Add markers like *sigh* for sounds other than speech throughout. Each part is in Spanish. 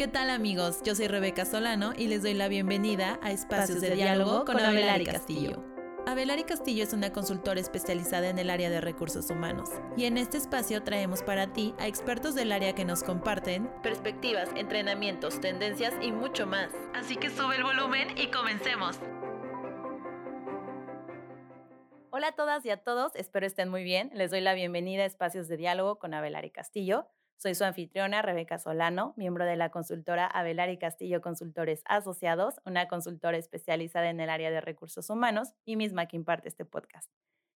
¿Qué tal amigos? Yo soy Rebeca Solano y les doy la bienvenida a Espacios, de, Diálogo con Abelari Castillo. Abelari Castillo es una consultora especializada en el área de recursos humanos y en este espacio traemos para ti a expertos del área que nos comparten perspectivas, entrenamientos, tendencias y mucho más. Así que sube el volumen y comencemos. Hola a todas y a todos, espero estén muy bien. Les doy la bienvenida a Espacios de Diálogo con Abelari Castillo. Soy su anfitriona, Rebeca Solano, miembro de la consultora Abelari Castillo Consultores Asociados, una consultora especializada en el área de recursos humanos y misma que imparte este podcast.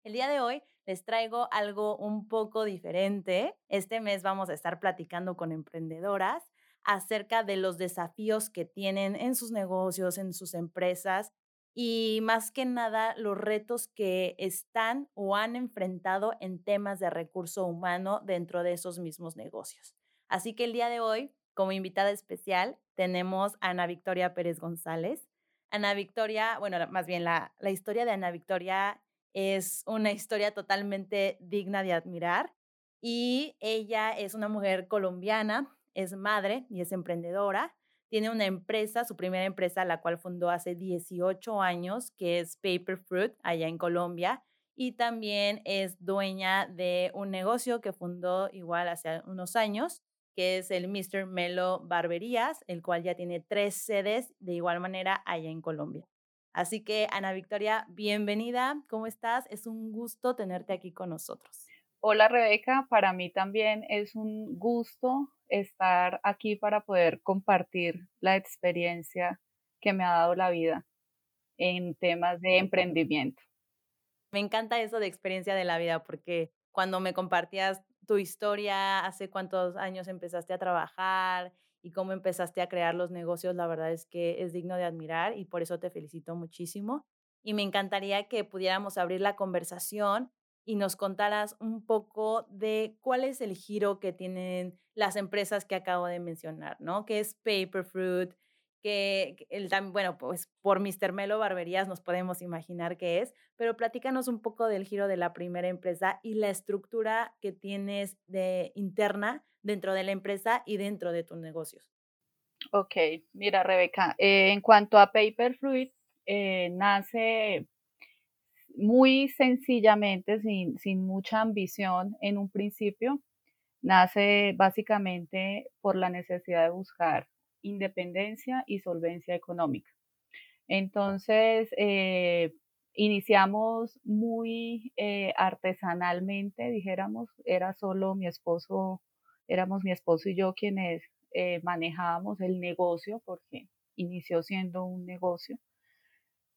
El día de hoy les traigo algo un poco diferente. Este mes vamos a estar platicando con emprendedoras acerca de los desafíos que tienen en sus negocios, en sus empresas y más que nada los retos que están o han enfrentado en temas de recurso humano dentro de esos mismos negocios. Así que el día de hoy, como invitada especial, tenemos a Ana Victoria Pérez González. Ana Victoria, bueno, más bien la, la historia de Ana Victoria es una historia totalmente digna de admirar y ella es una mujer colombiana, es madre y es emprendedora tiene una empresa, su primera empresa, la cual fundó hace 18 años, que es Paper Fruit, allá en Colombia. Y también es dueña de un negocio que fundó igual hace unos años, que es el Mr. Melo Barberías, el cual ya tiene tres sedes de igual manera allá en Colombia. Así que, Ana Victoria, bienvenida. ¿Cómo estás? Es un gusto tenerte aquí con nosotros. Hola Rebeca, para mí también es un gusto estar aquí para poder compartir la experiencia que me ha dado la vida en temas de emprendimiento. Me encanta eso de experiencia de la vida porque cuando me compartías tu historia, hace cuántos años empezaste a trabajar y cómo empezaste a crear los negocios, la verdad es que es digno de admirar y por eso te felicito muchísimo. Y me encantaría que pudiéramos abrir la conversación y nos contaras un poco de cuál es el giro que tienen las empresas que acabo de mencionar, ¿no? Que es Paperfruit, que el, bueno, pues por Mr. Melo Barberías nos podemos imaginar qué es, pero platícanos un poco del giro de la primera empresa y la estructura que tienes de interna dentro de la empresa y dentro de tus negocios. Ok, mira Rebeca, eh, en cuanto a Paperfruit, eh, nace muy sencillamente, sin, sin mucha ambición en un principio, nace básicamente por la necesidad de buscar independencia y solvencia económica. Entonces, eh, iniciamos muy eh, artesanalmente, dijéramos, era solo mi esposo, éramos mi esposo y yo quienes eh, manejábamos el negocio, porque inició siendo un negocio.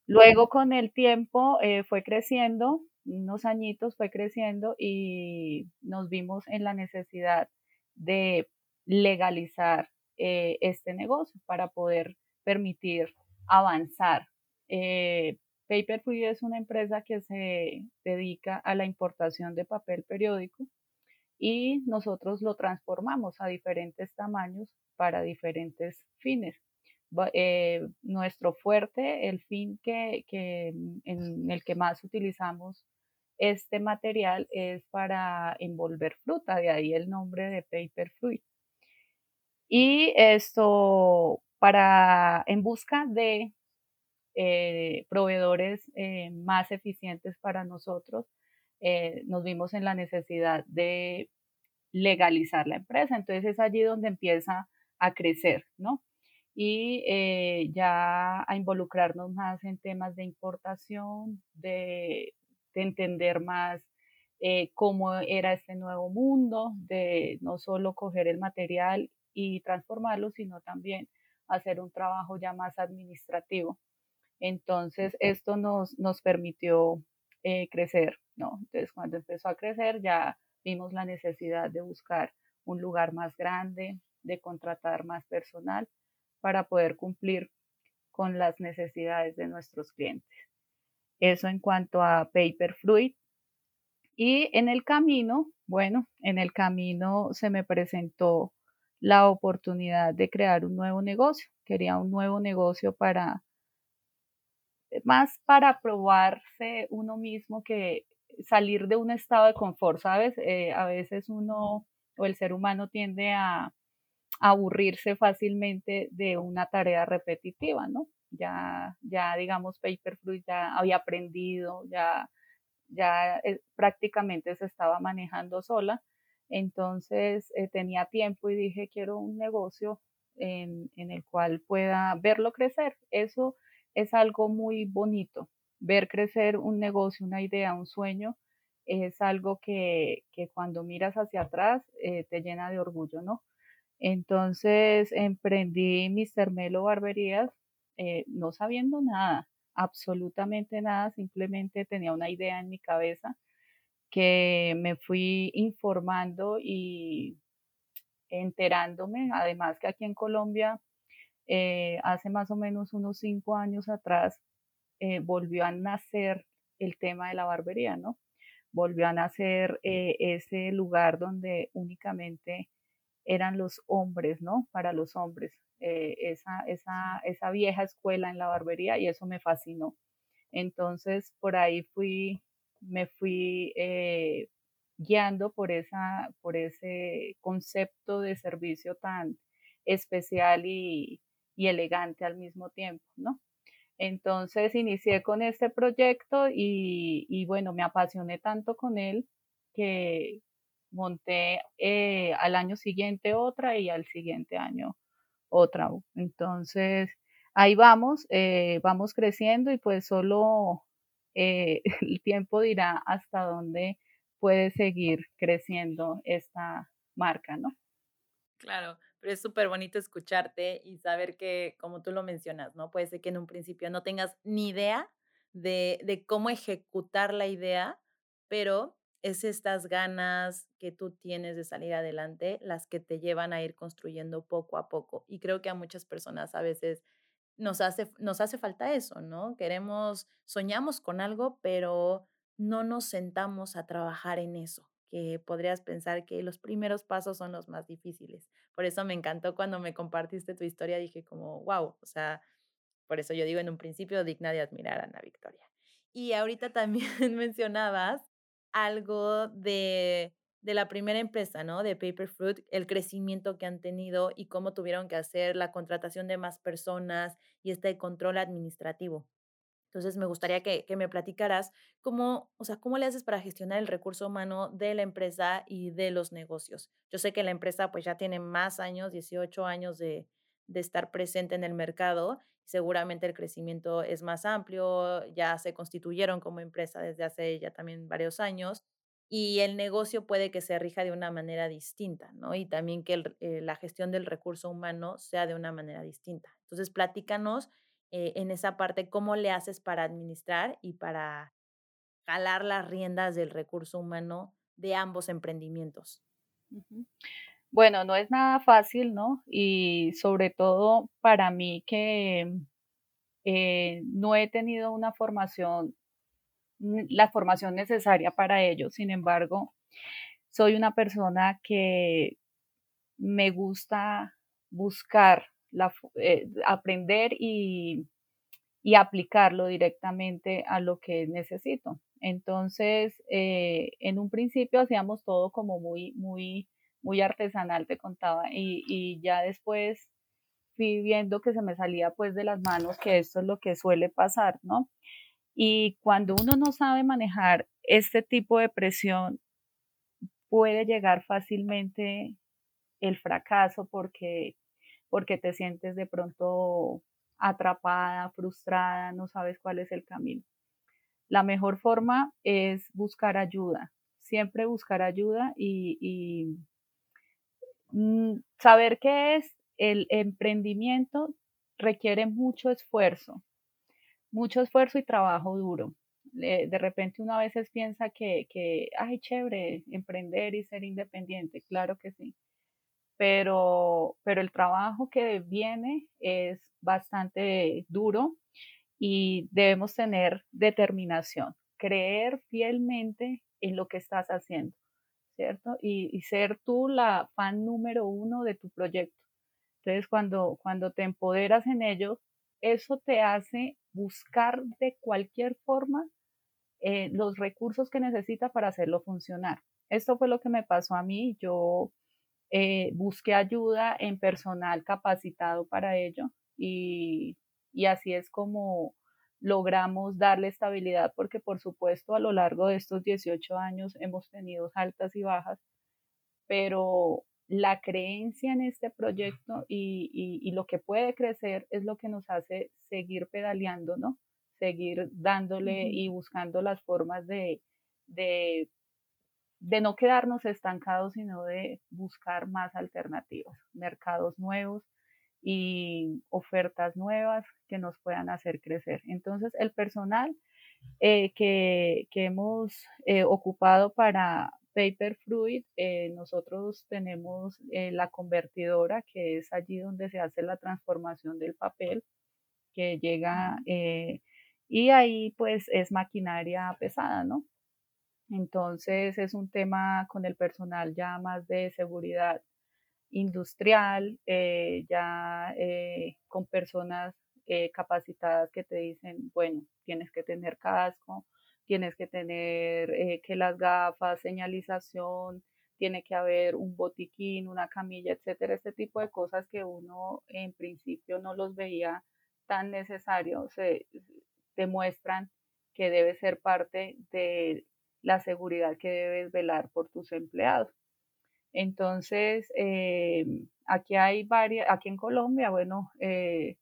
Luego con el tiempo eh, fue creciendo, unos añitos fue creciendo y nos vimos en la necesidad de legalizar eh, este negocio para poder permitir avanzar. Eh, Paperfree es una empresa que se dedica a la importación de papel periódico y nosotros lo transformamos a diferentes tamaños para diferentes fines. Eh, nuestro fuerte, el fin que, en el que más utilizamos este material es para envolver fruta, de ahí el nombre de paper fruit. Y esto para en busca de eh, proveedores eh, más eficientes para nosotros, nos vimos en la necesidad de legalizar la empresa. Entonces es allí donde empieza a crecer, ¿no? Y eh, ya a involucrarnos más en temas de importación, de, entender más eh, cómo era este nuevo mundo, de no solo coger el material y transformarlo, sino también hacer un trabajo ya más administrativo. Entonces, esto nos, nos permitió eh, crecer, ¿no? Entonces, cuando empezó a crecer, ya vimos la necesidad de buscar un lugar más grande, de contratar más personal para poder cumplir con las necesidades de nuestros clientes. Eso en cuanto a Paper Fluid. Y en el camino, bueno, en el camino se me presentó la oportunidad de crear un nuevo negocio. Quería un nuevo negocio para, más para probarse uno mismo que salir de un estado de confort, ¿sabes? Eh, a veces uno o el ser humano tiende a, aburrirse fácilmente de una tarea repetitiva, ¿no? Ya, ya digamos, Paperfruit ya había aprendido, ya, ya eh, prácticamente se estaba manejando sola. Entonces eh, tenía tiempo y dije, quiero un negocio en, en, el cual pueda verlo crecer. Eso es algo muy bonito. Ver crecer un negocio, una idea, un sueño, es algo que, que cuando miras hacia atrás eh, te llena de orgullo, ¿no? Entonces emprendí Mr. Melo Barberías eh, no sabiendo nada, absolutamente nada, simplemente tenía una idea en mi cabeza que me fui informando y enterándome, además que aquí en Colombia, eh, hace más o menos unos cinco años atrás, eh, volvió a nacer el tema de la barbería, ¿no? Volvió a nacer ese lugar donde únicamente eran los hombres, ¿no? Para los hombres, eh, esa, esa, esa vieja escuela en la barbería y eso me fascinó. Entonces, por ahí fui, me fui eh, guiando por, esa, por ese concepto de servicio tan especial y, y elegante al mismo tiempo, ¿no? Entonces inicié con este proyecto y, y, bueno, me apasioné tanto con él que, monté eh, al año siguiente otra y al siguiente año otra. Entonces, ahí vamos, eh, vamos creciendo y pues solo eh, *laughs* el tiempo dirá hasta dónde puede seguir creciendo esta marca, ¿no? Claro, pero es súper bonito escucharte y saber que, como tú lo mencionas, ¿no? Puede ser que en un principio no tengas ni idea de, de cómo ejecutar la idea, pero es estas ganas que tú tienes de salir adelante las que te llevan a ir construyendo poco a poco. Y creo que a muchas personas a veces nos hace, nos hace falta eso, ¿no? Queremos, soñamos con algo, pero no nos sentamos a trabajar en eso, que podrías pensar que los primeros pasos son los más difíciles. Por eso me encantó cuando me compartiste tu historia, dije como, wow, o sea, por eso yo digo en un principio digna de admirar a Ana Victoria. Y ahorita también *laughs* mencionabas algo de, de la primera empresa, ¿no? De Paperfruit, el crecimiento que han tenido y cómo tuvieron que hacer la contratación de más personas y este control administrativo. Entonces, me gustaría que, que, me platicaras cómo, o sea, cómo le haces para gestionar el recurso humano de la empresa y de los negocios. Yo sé que la empresa pues ya tiene más años, 18 años de, de estar presente en el mercado. Seguramente el crecimiento es más amplio, ya se constituyeron como empresa desde hace ya también varios años y el negocio puede que se rija de una manera distinta, ¿no? Y también que eh, la gestión del recurso humano sea de una manera distinta. Entonces, platícanos eh, en esa parte cómo le haces para administrar y para jalar las riendas del recurso humano de ambos emprendimientos. Bueno, no es nada fácil, ¿no? Y sobre todo para mí que eh, no he tenido una formación, la formación necesaria para ello. Sin embargo, soy una persona que me gusta buscar, la, eh, aprender y, y, aplicarlo directamente a lo que necesito. Entonces, eh, en un principio hacíamos todo como muy, muy muy artesanal, te contaba, y, ya después fui viendo que se me salía pues de las manos, que esto es lo que suele pasar, ¿no? Y cuando uno no sabe manejar este tipo de presión, puede llegar fácilmente el fracaso porque, porque te sientes de pronto atrapada, frustrada, no sabes cuál es el camino. La mejor forma es buscar ayuda, siempre buscar ayuda y, Mm, saber qué es el emprendimiento requiere mucho esfuerzo, mucho esfuerzo y trabajo duro. De repente uno a veces piensa que, que, ay, chévere, emprender y ser independiente, claro que sí. Pero, pero el trabajo que viene es bastante duro y debemos tener determinación, creer fielmente en lo que estás haciendo. ¿Cierto? Y, ser tú la fan número uno de tu proyecto. Entonces, cuando, cuando te empoderas en ello, eso te hace buscar de cualquier forma eh, los recursos que necesita para hacerlo funcionar. Esto fue lo que me pasó a mí. Yo eh, busque ayuda en personal capacitado para ello y, y así es como logramos darle estabilidad porque por supuesto a lo largo de estos 18 años hemos tenido altas y bajas, pero la creencia en este proyecto y, lo que puede crecer es lo que nos hace seguir pedaleando, ¿no? Seguir dándole y buscando las formas de, de, de no quedarnos estancados, sino de buscar más alternativas, mercados nuevos y ofertas nuevas que nos puedan hacer crecer. Entonces, el personal eh, que, hemos eh, ocupado para, Paper Fluid, eh, nosotros tenemos la convertidora, que es allí donde se hace la transformación del papel, que llega y ahí pues es maquinaria pesada, ¿no? Entonces es un tema con el personal ya más de seguridad industrial, ya con personas capacitadas que te dicen, bueno, tienes que tener casco, tienes que tener eh, que las gafas, señalización, tiene que haber un botiquín, una camilla, etcétera, este tipo de cosas que uno en principio no los veía tan necesarios, se demuestran que debe ser parte de la seguridad que debes velar por tus empleados. Entonces, eh, aquí hay varias, aquí en Colombia, bueno, eh,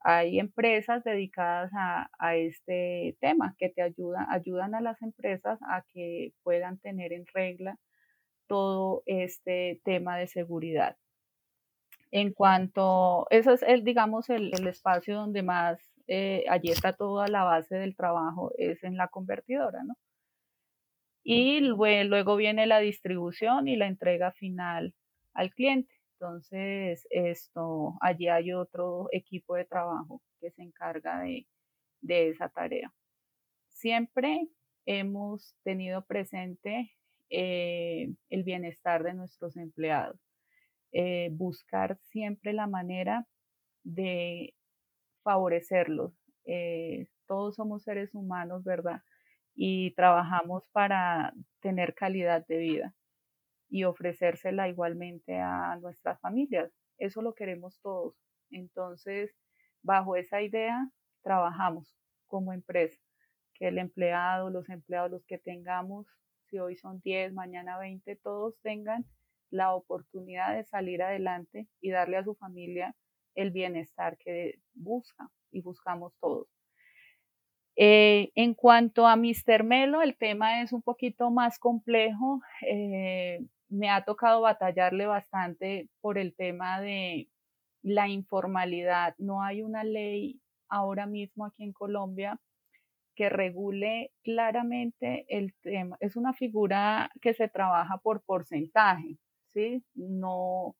hay empresas dedicadas a, este tema que te ayudan, ayudan a las empresas a que puedan tener en regla todo este tema de seguridad. En cuanto, eso es el, digamos, el, espacio donde más, eh, allí está toda la base del trabajo, es en la convertidora, ¿no? Y luego viene la distribución y la entrega final al cliente. Entonces, esto, allí hay otro equipo de trabajo que se encarga de, esa tarea. Siempre hemos tenido presente eh, el bienestar de nuestros empleados, eh, buscar siempre la manera de favorecerlos. Eh, todos somos seres humanos, ¿verdad? Y trabajamos para tener calidad de vida y ofrecérsela igualmente a nuestras familias. Eso lo queremos todos. Entonces, bajo esa idea, trabajamos como empresa, que el empleado, los empleados, los que tengamos, si hoy son 10, mañana 20, todos tengan la oportunidad de salir adelante y darle a su familia el bienestar que busca y buscamos todos. Eh, en cuanto a Mr. Melo, el tema es un poquito más complejo. Eh, me ha tocado batallarle bastante por el tema de la informalidad. No hay una ley ahora mismo aquí en Colombia que regule claramente el tema. Es una figura que se trabaja por porcentaje, ¿sí? No,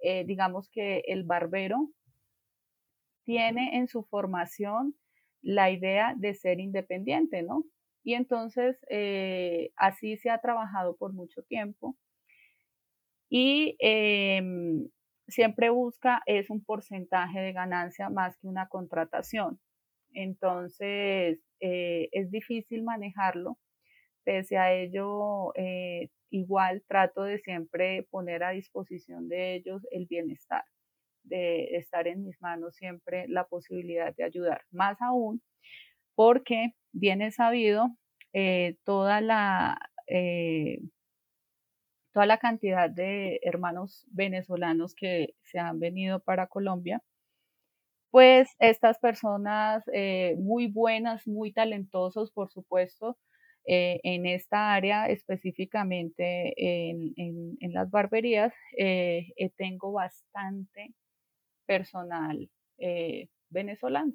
eh, digamos que el barbero tiene en su formación la idea de ser independiente, ¿no? Y entonces eh, así se ha trabajado por mucho tiempo y em, siempre busca es un porcentaje de ganancia más que una contratación. Entonces, eh, es difícil manejarlo. Pese a ello, eh, igual trato de siempre poner a disposición de ellos el bienestar, de estar en mis manos siempre la posibilidad de ayudar. Más aún, porque bien es sabido, eh, toda la toda la cantidad de hermanos venezolanos que se han venido para Colombia, pues estas personas eh, muy buenas, muy talentosos, por supuesto, eh, en esta área específicamente en, las barberías, eh, tengo bastante personal venezolano.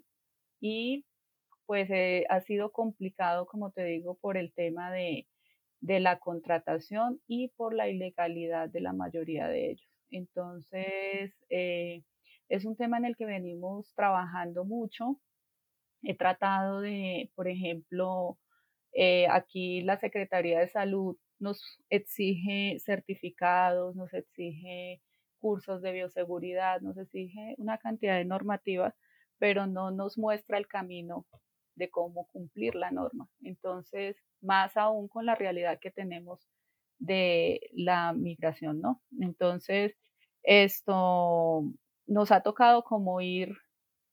Y pues ha sido complicado, como te digo, por el tema de, de la contratación y por la ilegalidad de la mayoría de ellos. Entonces, eh, es un tema en el que venimos trabajando mucho. He tratado de, por ejemplo, eh, aquí la Secretaría de Salud nos exige certificados, nos exige cursos de bioseguridad, nos exige una cantidad de normativas, pero no nos muestra el camino de cómo cumplir la norma. Entonces, más aún con la realidad que tenemos de la migración, ¿no? Entonces, esto nos ha tocado como ir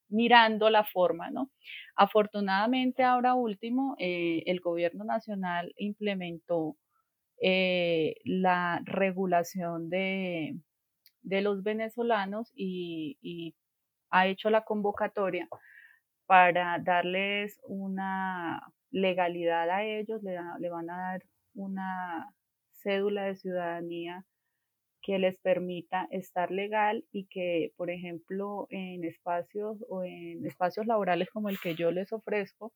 mirando la forma, ¿no? Afortunadamente, ahora último, eh, el gobierno nacional implementó eh, la regulación de, de los venezolanos y, ha hecho la convocatoria para darles una legalidad a ellos, le, le van a dar una cédula de ciudadanía que les permita estar legal y que, por ejemplo, en espacios o en espacios laborales como el que yo les ofrezco,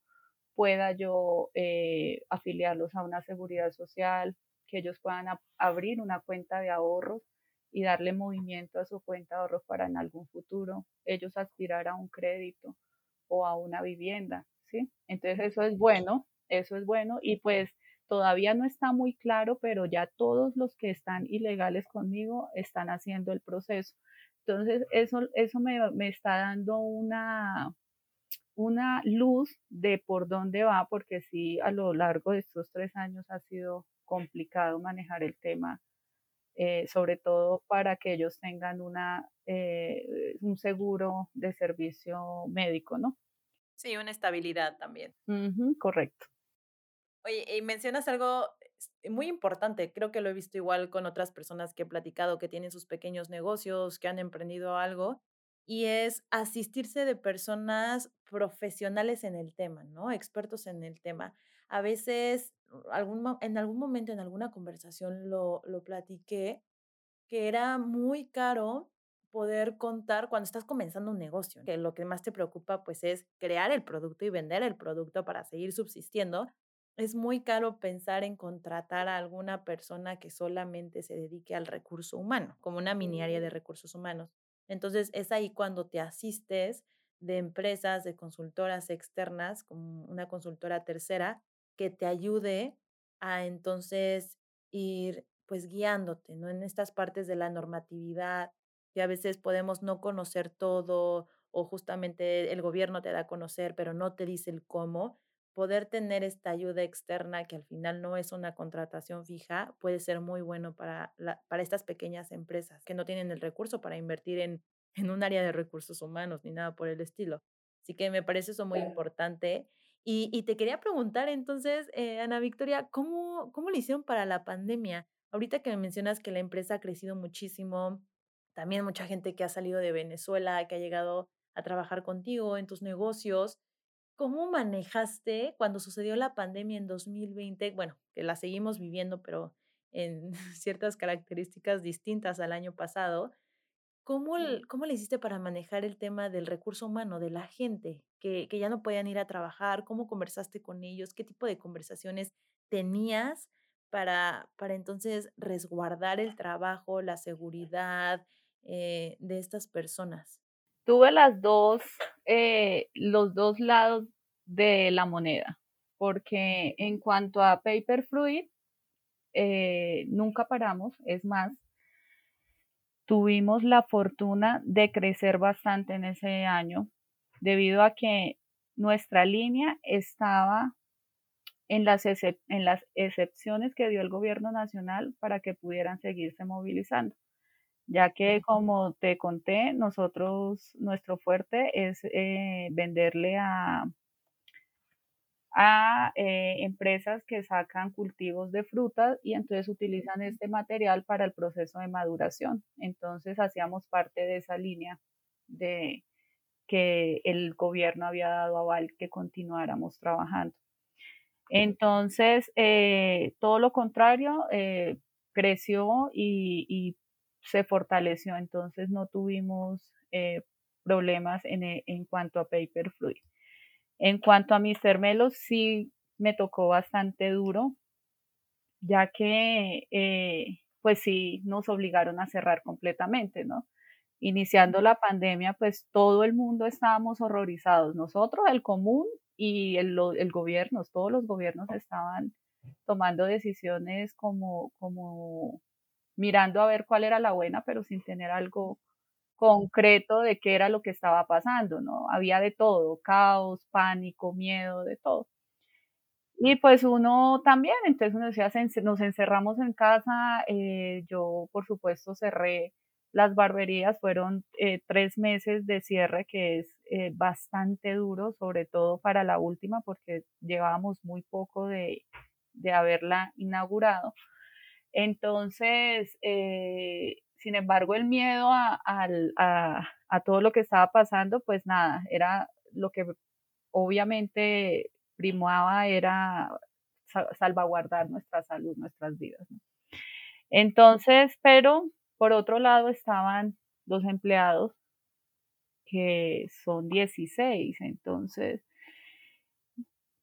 pueda yo eh, afiliarlos a una seguridad social, que ellos puedan abrir una cuenta de ahorros y darle movimiento a su cuenta de ahorros para en algún futuro ellos aspirar a un crédito o a una vivienda, ¿sí? Entonces eso es bueno, eso es bueno y pues Todavía no está muy claro, pero ya todos los que están ilegales conmigo están haciendo el proceso. Entonces, eso, eso me, me está dando una, una luz de por dónde va, porque sí, a lo largo de estos tres años ha sido complicado manejar el tema, eh, sobre todo para que ellos tengan una, eh, un seguro de servicio médico, ¿no? Sí, una estabilidad también. correcto. Oye, y mencionas algo muy importante, creo que lo he visto igual con otras personas que he platicado que tienen sus pequeños negocios, que han emprendido algo, y es asistirse de personas profesionales en el tema, ¿no? Expertos en el tema. A veces, algún, en algún momento, en alguna conversación lo, lo platiqué, que era muy caro poder contar cuando estás comenzando un negocio, que lo que más te preocupa pues es crear el producto y vender el producto para seguir subsistiendo, es muy caro pensar en contratar a alguna persona que solamente se dedique al recurso humano, como una mini área de recursos humanos. Entonces, es ahí cuando te asistes de empresas, de consultoras externas, como una consultora tercera, que te ayude a entonces ir pues guiándote, ¿no? En estas partes de la normatividad, que a veces podemos no conocer todo o justamente el gobierno te da a conocer, pero no te dice el cómo poder tener esta ayuda externa que al final no es una contratación fija puede ser muy bueno para, para estas pequeñas empresas que no tienen el recurso para invertir en, en un área de recursos humanos ni nada por el estilo. Así que me parece eso muy importante. Y, y te quería preguntar entonces, eh, Ana Victoria, ¿cómo, ¿cómo le hicieron para la pandemia? Ahorita que me mencionas que la empresa ha crecido muchísimo, también mucha gente que ha salido de Venezuela, que ha llegado a trabajar contigo en tus negocios. ¿Cómo manejaste cuando sucedió la pandemia en 2020? Bueno, que la seguimos viviendo, pero en *laughs* ciertas características distintas al año pasado. ¿Cómo, ¿Cómo le hiciste para manejar el tema del recurso humano, de la gente que, que ya no podían ir a trabajar? ¿Cómo conversaste con ellos? ¿Qué tipo de conversaciones tenías para, para entonces resguardar el trabajo, la seguridad eh, de estas personas? tuve las dos, eh, los dos lados de la moneda, porque en cuanto a Paper Fruit, eh, nunca paramos, es más, tuvimos la fortuna de crecer bastante en ese año, debido a que nuestra línea estaba en las, en las excepciones que dio el gobierno nacional para que pudieran seguirse movilizando ya que como te conté, nosotros, nuestro fuerte es eh, venderle a, a eh, empresas que sacan cultivos de frutas y entonces utilizan este material para el proceso de maduración. Entonces hacíamos parte de esa línea de que el gobierno había dado aval que continuáramos trabajando. Entonces, eh, todo lo contrario, creció y, y se fortaleció, entonces no tuvimos eh, problemas en, en, cuanto a Paper Fluid. En cuanto a Mr. Melo, sí me tocó bastante duro, ya que eh, pues sí nos obligaron a cerrar completamente, ¿no? Iniciando la pandemia, pues todo el mundo estábamos horrorizados, nosotros, el común y el, el gobierno, todos los gobiernos estaban tomando decisiones como, como mirando a ver cuál era la buena, pero sin tener algo concreto de qué era lo que estaba pasando, ¿no? Había de todo, caos, pánico, miedo, de todo. Y pues uno también, entonces uno decía, nos encerramos en casa, eh, yo por supuesto cerré las barberías, fueron eh, tres meses de cierre, que es eh, bastante duro, sobre todo para la última, porque llevábamos muy poco de, de haberla inaugurado. Entonces, sin embargo, el miedo a, todo lo que estaba pasando, pues nada, era lo que obviamente primaba era salvaguardar nuestra salud, nuestras vidas. Entonces, pero por otro lado estaban los empleados que son 16, entonces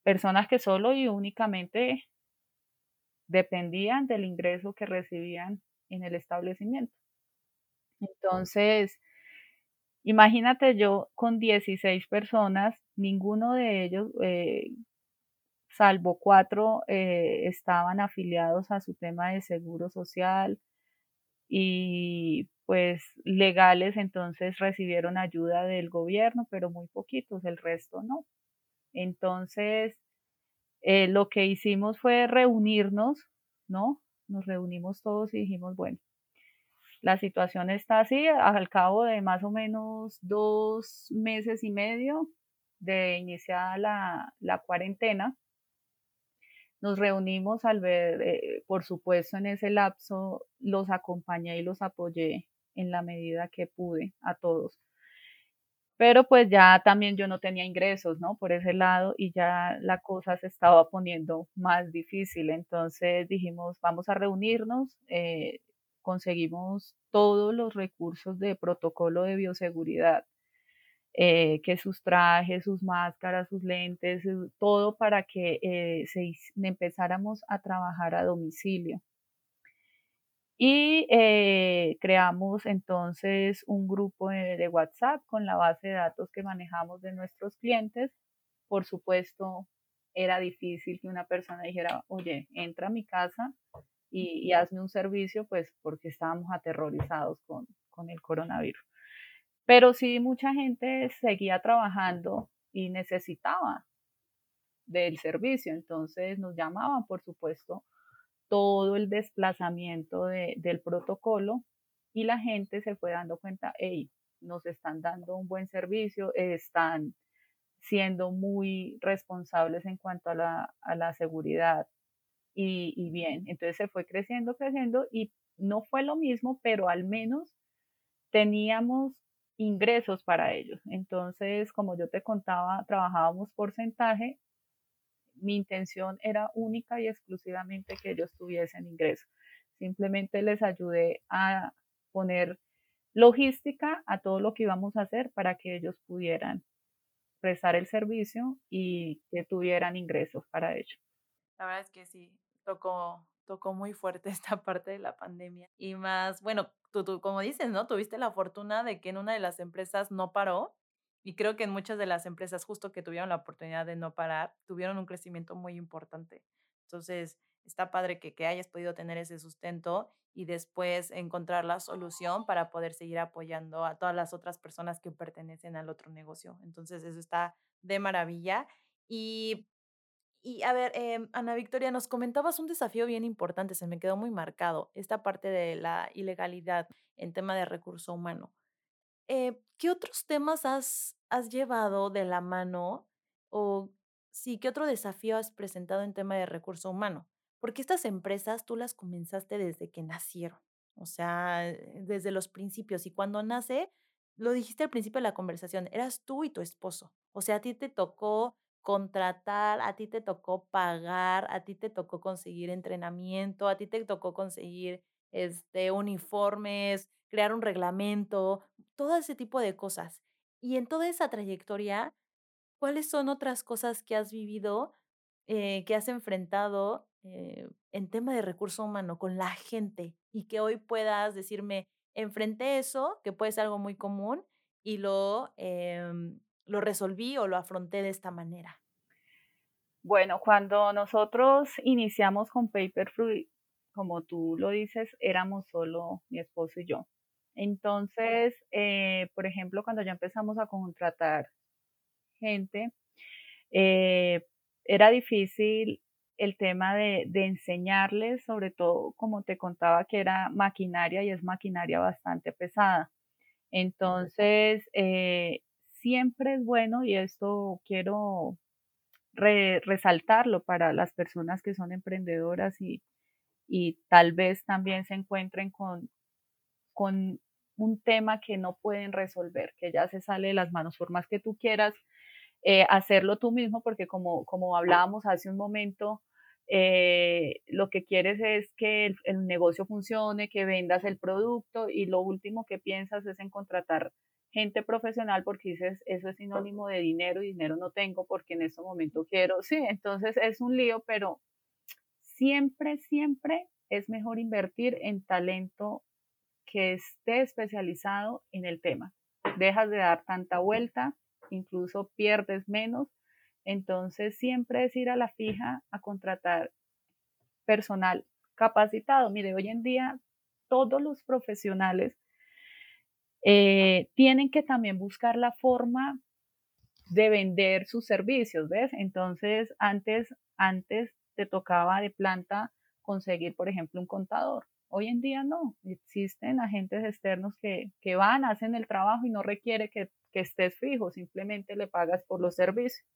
personas que solo y únicamente dependían del ingreso que recibían en el establecimiento. Entonces, imagínate yo con 16 personas ninguno de ellos, eh, salvo cuatro, eh, estaban afiliados a su tema de seguro social y pues legales, entonces recibieron ayuda del gobierno, pero muy poquitos, el resto no. Entonces, eh, lo que hicimos fue reunirnos, ¿no? Nos reunimos todos y dijimos, bueno, la situación está así, al cabo de más o menos dos meses y medio, de iniciar la, cuarentena, nos reunimos al ver, eh, por supuesto, en ese lapso los acompañé y los apoyé en la medida que pude a todos. Pero pues ya también yo no tenía ingresos, ¿no? Por ese lado y ya la cosa se estaba poniendo más difícil. Entonces dijimos, vamos a reunirnos, eh, conseguimos todos los recursos de protocolo de bioseguridad eh, que sus trajes, sus máscaras, sus lentes, eh, todo para que eh, empezáramos a trabajar a domicilio. Y creamos entonces un grupo de, WhatsApp con la base de datos que manejamos de nuestros clientes. Por supuesto, era difícil que una persona dijera, oye, entra a mi casa y, hazme un servicio, pues porque estábamos aterrorizados con, con el coronavirus. Pero sí, mucha gente seguía trabajando y necesitaba del servicio, entonces nos llamaban, por supuesto, todo el desplazamiento del protocolo y la gente se fue dando cuenta, hey, nos están dando un buen servicio, están siendo muy responsables en cuanto a la, seguridad y, bien, entonces se fue creciendo, creciendo y no fue lo mismo, pero al menos teníamos ingresos para ellos. Entonces, como yo te contaba, trabajábamos porcentaje. Mi intención era única y exclusivamente que ellos tuviesen ingresos. Simplemente les ayudé a poner logística a todo lo que íbamos a hacer para que ellos pudieran prestar el servicio y que tuvieran ingresos para ello. La verdad es que sí, tocó, tocó muy fuerte *laughs* esta parte de la pandemia. Y más, bueno, tú, como dices, ¿no? Tuviste la fortuna de que en una de las empresas no paró. Y creo que en muchas de las empresas justo que tuvieron la oportunidad de no parar, tuvieron un crecimiento muy importante. Entonces, está padre que, que hayas podido tener ese sustento y después encontrar la solución para poder seguir apoyando a todas las otras personas que pertenecen al otro negocio. Entonces, eso está de maravilla. Y y a ver, em, Ana Victoria, nos comentabas un desafío bien importante, se me quedó muy marcado, esta parte de la ilegalidad en tema de recurso humano. Eh, ¿Qué otros temas has, has llevado de la mano o sí, qué otro desafío has presentado en tema de recurso humano? Porque estas empresas tú las comenzaste desde que nacieron, o sea, desde los principios y cuando nace, lo dijiste al principio de la conversación, eras tú y tu esposo, o sea, a ti te tocó contratar, a ti te tocó pagar, a ti te tocó conseguir entrenamiento, a ti te tocó conseguir este, uniformes, crear un reglamento, todo ese tipo de cosas. Y en toda esa trayectoria, ¿cuáles son otras cosas que has vivido, eh, que has enfrentado eh, en tema de recurso humano con la gente y que hoy puedas decirme, enfrenté eso, que puede ser algo muy común, y lo, em, lo resolví o lo afronté de esta manera? Bueno, cuando nosotros iniciamos con Paper Fruit, como tú lo dices, éramos solo mi esposo y yo. Entonces, eh, por ejemplo, cuando ya empezamos a contratar gente, eh, era difícil el tema de, enseñarles, sobre todo, como te contaba, que era maquinaria y es maquinaria bastante pesada. Entonces, eh, siempre es bueno, y esto quiero resaltarlo para las personas que son emprendedoras y, y tal vez también se encuentren con, con un tema que no pueden resolver, que ya se sale de las manos, por más que tú quieras eh, hacerlo tú mismo, porque como, como hablábamos hace un momento, eh, lo que quieres es que el, negocio funcione, que vendas el producto y lo último que piensas es en contratar gente profesional porque dices, eso es sinónimo de dinero y dinero no tengo porque en este momento quiero. Sí, entonces es un lío, pero siempre, siempre es mejor invertir en talento que esté especializado en el tema. Dejas de dar tanta vuelta, incluso pierdes menos. Entonces, siempre es ir a la fija a contratar personal capacitado. Mire, hoy en día todos los profesionales eh, tienen que también buscar la forma de vender sus servicios, ¿ves? Entonces, antes, antes te tocaba de planta conseguir, por ejemplo, un contador. Hoy en día no, existen agentes externos que, van, hacen el trabajo y no requiere que, estés fijo, simplemente le pagas por los servicios.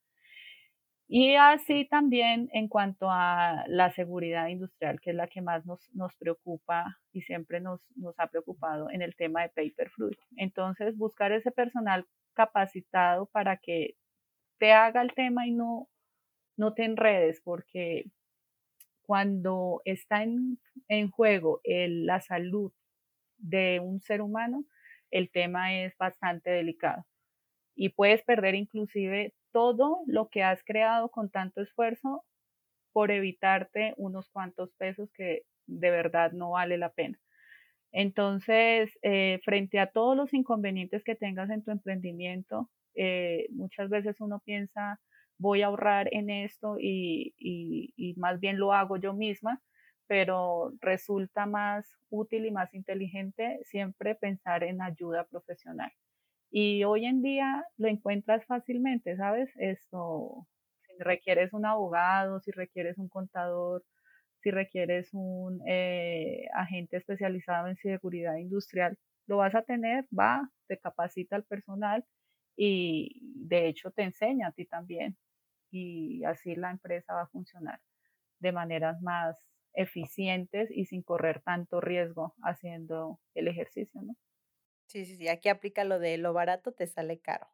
Y así también en cuanto a la seguridad industrial, que es la que más nos, preocupa y siempre nos, nos, ha preocupado en el tema de Paper Fruit. Entonces, buscar ese personal capacitado para que te haga el tema y no, no te enredes, porque cuando está en, juego la salud de un ser humano, el tema es bastante delicado. Y puedes perder inclusive todo lo que has creado con tanto esfuerzo por evitarte unos cuantos pesos que de verdad no vale la pena. Entonces, eh, frente a todos los inconvenientes que tengas en tu emprendimiento, eh, muchas veces uno piensa, voy a ahorrar en esto y, más bien lo hago yo misma, pero resulta más útil y más inteligente siempre pensar en ayuda profesional. Y hoy en día lo encuentras fácilmente, ¿sabes? Esto, si requieres un abogado, si requieres un contador, si requieres un eh, agente especializado en seguridad industrial, lo vas a tener, va, te capacita al personal y de hecho te enseña a ti también y así la empresa va a funcionar de maneras más eficientes y sin correr tanto riesgo haciendo el ejercicio, ¿no? Sí, sí, sí, aquí aplica lo de lo barato te sale caro.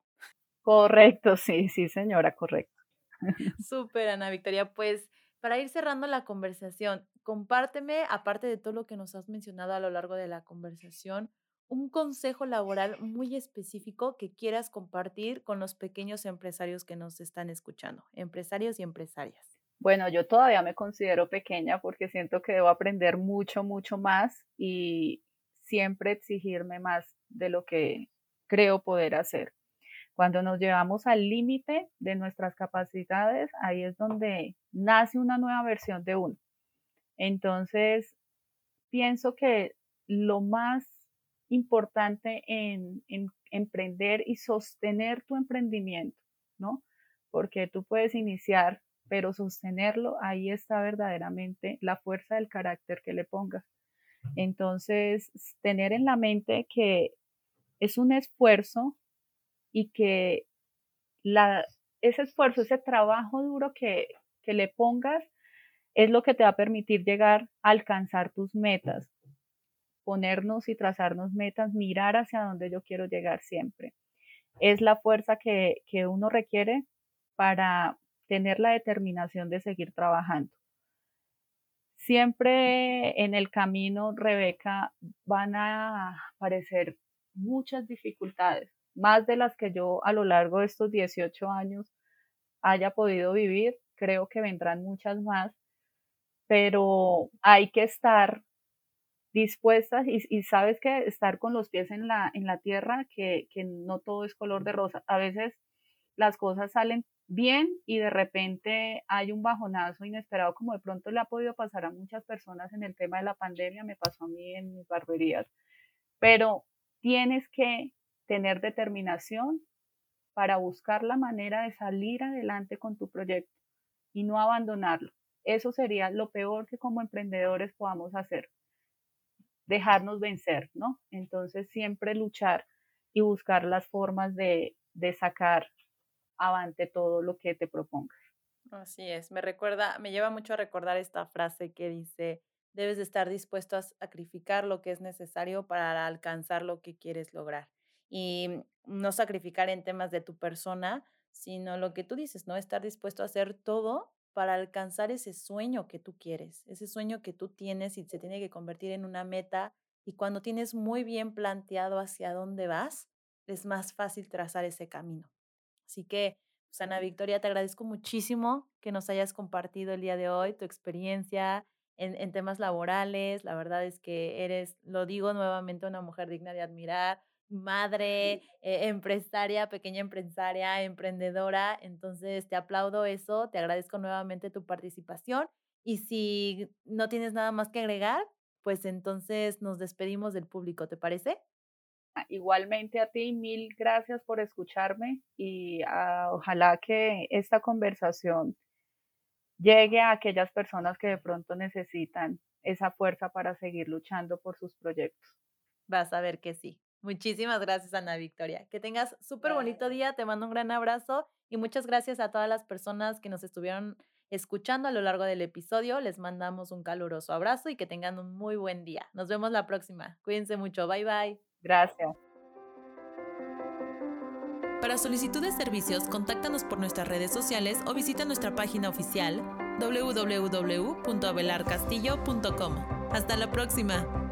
Correcto, sí, sí, señora, correcto. *laughs* Súper, Ana Victoria. Pues para ir cerrando la conversación, compárteme, aparte de todo lo que nos has mencionado a lo largo de la conversación, un consejo laboral muy específico que quieras compartir con los pequeños empresarios que nos están escuchando, empresarios y empresarias. Bueno, yo todavía me considero pequeña porque siento que debo aprender mucho, mucho más y siempre exigirme más de lo que creo poder hacer. Cuando nos llevamos al límite de nuestras capacidades, ahí es donde nace una nueva versión de uno. Entonces, pienso que lo más importante en, emprender y sostener tu emprendimiento, ¿no? Porque tú puedes iniciar, pero sostenerlo, ahí está verdaderamente la fuerza del carácter que le pongas. Entonces, tener en la mente que es un esfuerzo y que la, ese esfuerzo, ese trabajo duro que, que le pongas, es lo que te va a permitir llegar a alcanzar tus metas, ponernos y trazarnos metas, mirar hacia donde yo quiero llegar siempre. Es la fuerza que, uno requiere para tener la determinación de seguir trabajando. Siempre en el camino, Rebeca, van a aparecer muchas dificultades, más de las que yo a lo largo de estos 18 años haya podido vivir. Creo que vendrán muchas más, pero hay que estar dispuestas y, sabes que estar con los pies en la, en la tierra, que, que no todo es color de rosa. A veces las cosas salen bien y de repente hay un bajonazo inesperado, como de pronto le ha podido pasar a muchas personas en el tema de la pandemia, me pasó a mí en mis barberías, pero tienes que tener determinación para buscar la manera de salir adelante con tu proyecto y no abandonarlo. Eso sería lo peor que como emprendedores podamos hacer, dejarnos vencer, ¿no? Entonces siempre luchar y buscar las formas de, de sacar avante todo lo que te propongas. Así es, me recuerda, me lleva mucho a recordar esta frase que dice, debes de estar dispuesto a sacrificar lo que es necesario para alcanzar lo que quieres lograr. Y no sacrificar en temas de tu persona, sino lo que tú dices, ¿no? Estar dispuesto a hacer todo para alcanzar ese sueño que tú quieres, ese sueño que tú tienes y se tiene que convertir en una meta. Y cuando tienes muy bien planteado hacia dónde vas, es más fácil trazar ese camino. Así que, Sana Victoria, te agradezco muchísimo que nos hayas compartido el día de hoy tu experiencia, en, temas laborales. La verdad es que eres, lo digo nuevamente, una mujer digna de admirar, madre, *laughs* eh, empresaria, pequeña empresaria, emprendedora. Entonces, te aplaudo eso, te agradezco nuevamente tu participación. Y si no tienes nada más que agregar, pues entonces nos despedimos del público, ¿te parece? Ah, igualmente a ti, mil gracias por escucharme y ah, ojalá que esta conversación llegue a aquellas personas que de pronto necesitan esa fuerza para seguir luchando por sus proyectos. Vas a ver que sí. Muchísimas gracias, Ana Victoria. Que tengas súper bonito día. Te mando un gran abrazo y muchas gracias a todas las personas que nos estuvieron escuchando a lo largo del episodio. Les mandamos un caluroso abrazo y que tengan un muy buen día. Nos vemos la próxima. Cuídense mucho. Bye bye. Gracias. Para solicitud de servicios, contáctanos por nuestras redes sociales o visita nuestra página oficial www.abelarcastillo.com. Hasta la próxima.